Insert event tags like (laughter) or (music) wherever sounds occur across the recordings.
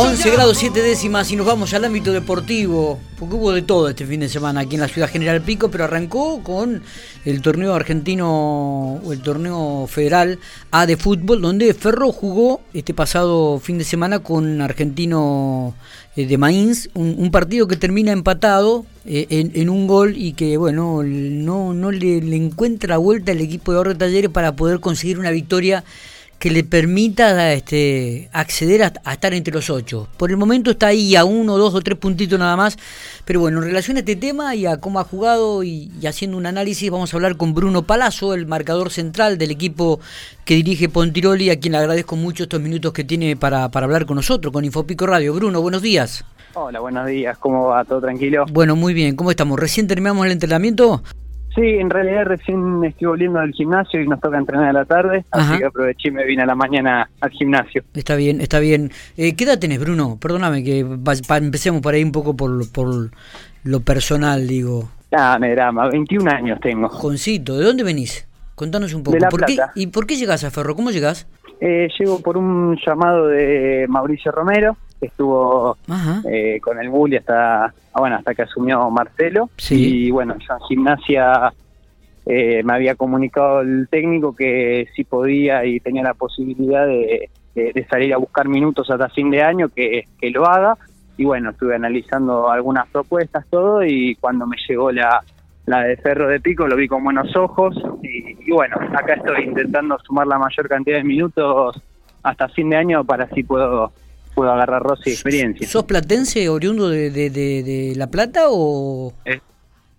11 grados 7 décimas y nos vamos al ámbito deportivo, porque hubo de todo este fin de semana aquí en la ciudad General Pico, pero arrancó con el torneo argentino o el torneo federal A de fútbol, donde Ferro jugó este pasado fin de semana con Argentino eh, de Mainz, un, partido que termina empatado eh, en, un gol y que bueno, no, no le, le encuentra vuelta el equipo de Oro Talleres para poder conseguir una victoria que le permita este, acceder a, estar entre los ocho. Por el momento está ahí a uno, dos o tres puntitos nada más. Pero bueno, en relación a este tema y a cómo ha jugado y, haciendo un análisis, vamos a hablar con Bruno Palazzo, el marcador central del equipo que dirige Pontiroli, a quien le agradezco mucho estos minutos que tiene para, para hablar con nosotros, con Infopico Radio. Bruno, buenos días. Hola, buenos días. ¿Cómo va? ¿Todo tranquilo? Bueno, muy bien. ¿Cómo estamos? ¿Recién terminamos el entrenamiento? Sí, en realidad recién estoy volviendo del gimnasio y nos toca entrenar a la tarde, así que aproveché y me vine a la mañana al gimnasio. Está bien, está bien. Eh, ¿Qué edad tenés, Bruno? Perdóname que empecemos por ahí un poco por, por lo personal, digo. Ah, me drama, 21 años tengo. Joncito, ¿de dónde venís? Contanos un poco. De la ¿Por Plata. Qué, ¿Y por qué llegás a Ferro? ¿Cómo llegás? Eh, llego por un llamado de Mauricio Romero, estuvo eh, con el Bully hasta, ah, bueno, hasta que asumió Marcelo. Y bueno, yo en gimnasia eh, me había comunicado el técnico que si podía y tenía la posibilidad de, salir a buscar minutos hasta fin de año, que, que lo haga. Y bueno, estuve analizando algunas propuestas, todo, y cuando me llegó la, la de Ferro de Pico lo vi con buenos ojos y, bueno, acá estoy intentando sumar la mayor cantidad de minutos hasta fin de año para así puedo puedo agarrar Rossi experiencia. ¿Sos platense, oriundo de, de, La Plata o...?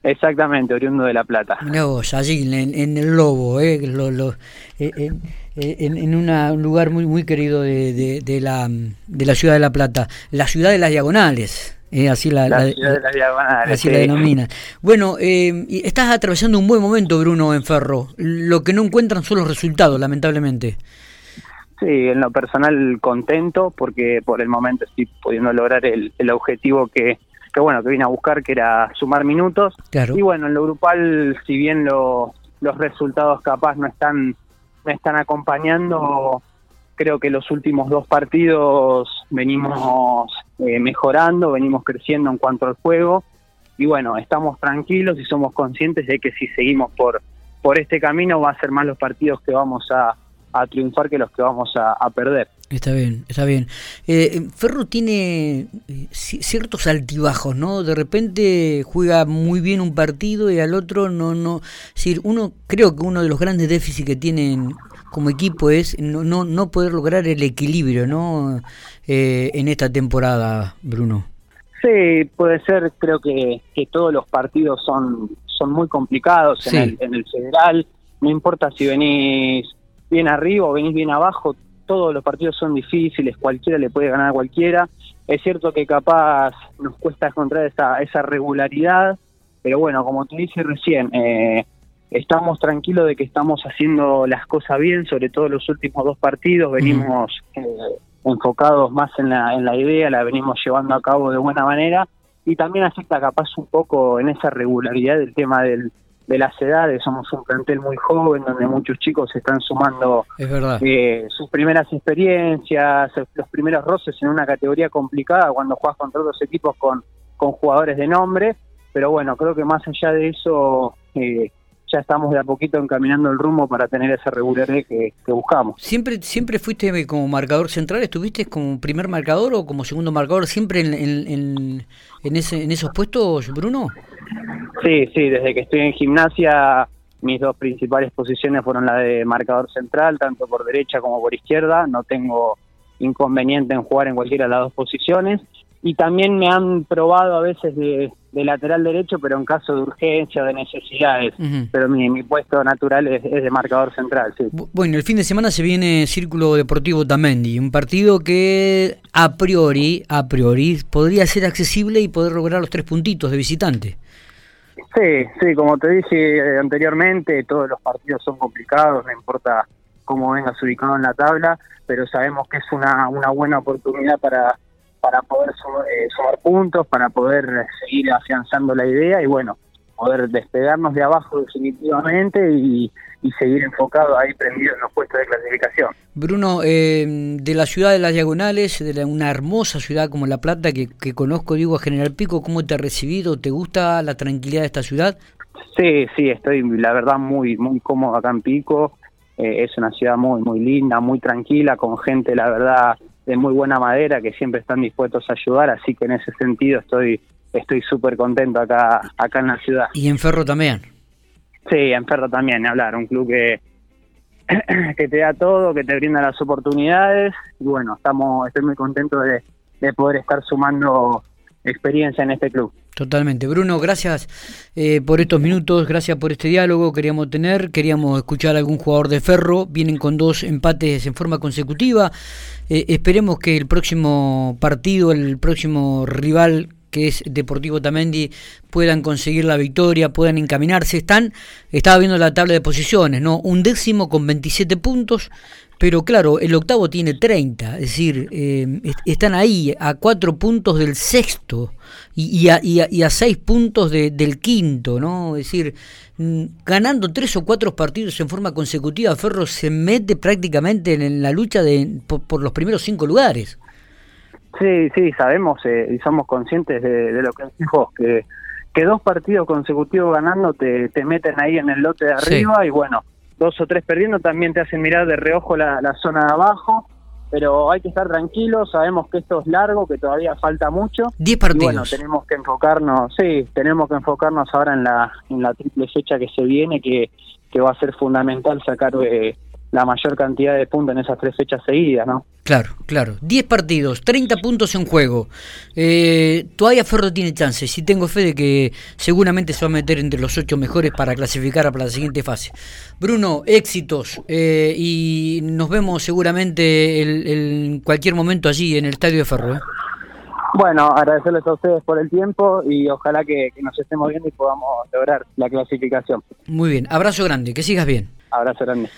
exactamente, oriundo de La Plata. No, allí en, el Lobo, eh, eh en, en un lugar muy muy querido de, de, la, de la ciudad de La Plata, la ciudad de las diagonales. Eh, así la, la, así la denomina. Bueno, eh, estás atravesando un buen momento, Bruno, en Ferro. Lo que no encuentran son los resultados, lamentablemente. Sí, en lo personal contento porque por el momento estoy pudiendo lograr el, el objetivo que, que, bueno, que vine a buscar, que era sumar minutos. Claro. Y bueno, en lo grupal, si bien los resultados capaz no están, no están acompañando, creo que los últimos dos partidos venimos eh, mejorando, venimos creciendo en cuanto al juego y bueno, estamos tranquilos y somos conscientes de que si seguimos por, por este camino va a ser más los partidos que vamos a, triunfar que los que vamos a, perder. Está bien, está bien. Eh, Ferro tiene eh, ciertos altibajos, ¿no? De repente juega muy bien un partido y al otro no, no. Es uno, creo que uno de los grandes déficits que tienen como equipo es no, no, no poder lograr el equilibrio ¿no? Eh, en esta temporada, Bruno. Sí, puede ser, creo que, que todos los partidos son, son muy complicados en, el, en el federal, no importa si venís bien arriba o venís bien abajo, todos los partidos son difíciles, cualquiera le puede ganar a cualquiera. Es cierto que capaz nos cuesta encontrar esa, esa regularidad, pero bueno, como te dije recién, eh, estamos tranquilos de que estamos haciendo las cosas bien, sobre todo los últimos dos partidos, venimos eh, enfocados más en la, en la idea, la venimos llevando a cabo de buena manera. Y también afecta capaz un poco en esa regularidad del tema del, de las edades, somos un plantel muy joven donde muchos chicos están sumando eh, sus primeras experiencias, los primeros roces en una categoría complicada cuando juegas contra otros equipos con, con jugadores de nombre, pero bueno, creo que más allá de eso... Eh, ya estamos de a poquito encaminando el rumbo para tener esa regularidad que, buscamos. ¿Siempre siempre fuiste como marcador central? ¿Estuviste como primer marcador o como segundo marcador siempre en, en, en, ese, en esos puestos, Bruno? Sí, sí, desde que estoy en gimnasia mis dos principales posiciones fueron la de marcador central, tanto por derecha como por izquierda. No tengo inconveniente en jugar en cualquiera de las dos posiciones y también me han probado a veces de, lateral derecho, pero en caso de urgencia o de necesidades. Pero mi, mi, puesto natural es, de marcador central, sí. Bueno, el fin de semana se viene Círculo Deportivo Tamendi, un partido que a priori, a priori, podría ser accesible y poder lograr los tres puntitos de visitante. Sí, sí, como te dije anteriormente, todos los partidos son complicados, no importa cómo vengas ubicado en la tabla, pero sabemos que es una, una buena oportunidad para para poder eh, sumar, puntos, para poder seguir afianzando la idea y bueno, poder despegarnos de abajo definitivamente y, seguir enfocado ahí prendido en los puestos de clasificación. Bruno, eh, de la ciudad de las Diagonales, de una hermosa ciudad como La Plata que, conozco, digo, a General Pico, ¿cómo te ha recibido? ¿Te gusta la tranquilidad de esta ciudad? Sí, sí, estoy la verdad muy, muy cómodo acá en Pico. Eh, es una ciudad muy, muy linda, muy tranquila, con gente, la verdad, de muy buena madera que siempre están dispuestos a ayudar, así que en ese sentido estoy estoy súper contento acá acá en la ciudad. ¿Y en Ferro también? Sí, en Ferro también, hablar, un club que (clears throat) que te da todo, que te brinda las oportunidades y bueno, estamos estoy muy contento de, de poder estar sumando experiencia en este club. Totalmente. Bruno, gracias eh, por estos minutos, gracias por este diálogo. Queríamos tener, queríamos escuchar a algún jugador de Ferro. Vienen con dos empates en forma consecutiva. Eh, esperemos que el próximo partido, el próximo rival que es Deportivo Tamendi, puedan conseguir la victoria, puedan encaminarse. Están, estaba viendo la tabla de posiciones, ¿no? Un décimo con 27 puntos, pero claro, el octavo tiene 30, es decir, eh, están ahí a cuatro puntos del sexto y, a, y, a, seis puntos del quinto, ¿no? Es decir, mm, ganando tres o cuatro partidos en forma consecutiva, Ferro se mete prácticamente en, la lucha de, por los primeros cinco lugares. Sí, sí, sabemos eh, y somos conscientes de, lo que dijo, que, que dos partidos consecutivos ganando te, te meten ahí en el lote de arriba y bueno, dos o tres perdiendo también te hacen mirar de reojo la, la zona de abajo, pero hay que estar tranquilos, sabemos que esto es largo, que todavía falta mucho. Diez partidos. bueno, tenemos que enfocarnos, sí, tenemos que enfocarnos ahora en la, en la triple fecha que se viene, que, que va a ser fundamental sacar... Eh, la mayor cantidad de puntos en esas tres fechas seguidas, ¿no? Claro, claro. 10 partidos, 30 puntos en juego. Eh, todavía Ferro tiene chances y tengo fe de que seguramente se va a meter entre los ocho mejores para clasificar para la siguiente fase. Bruno, éxitos eh, y nos vemos seguramente en cualquier momento allí en el Estadio de Ferro. ¿eh? Bueno, agradecerles a ustedes por el tiempo y ojalá que, que nos estemos viendo y podamos lograr la clasificación. Muy bien, abrazo grande, que sigas bien. Abrazo grande.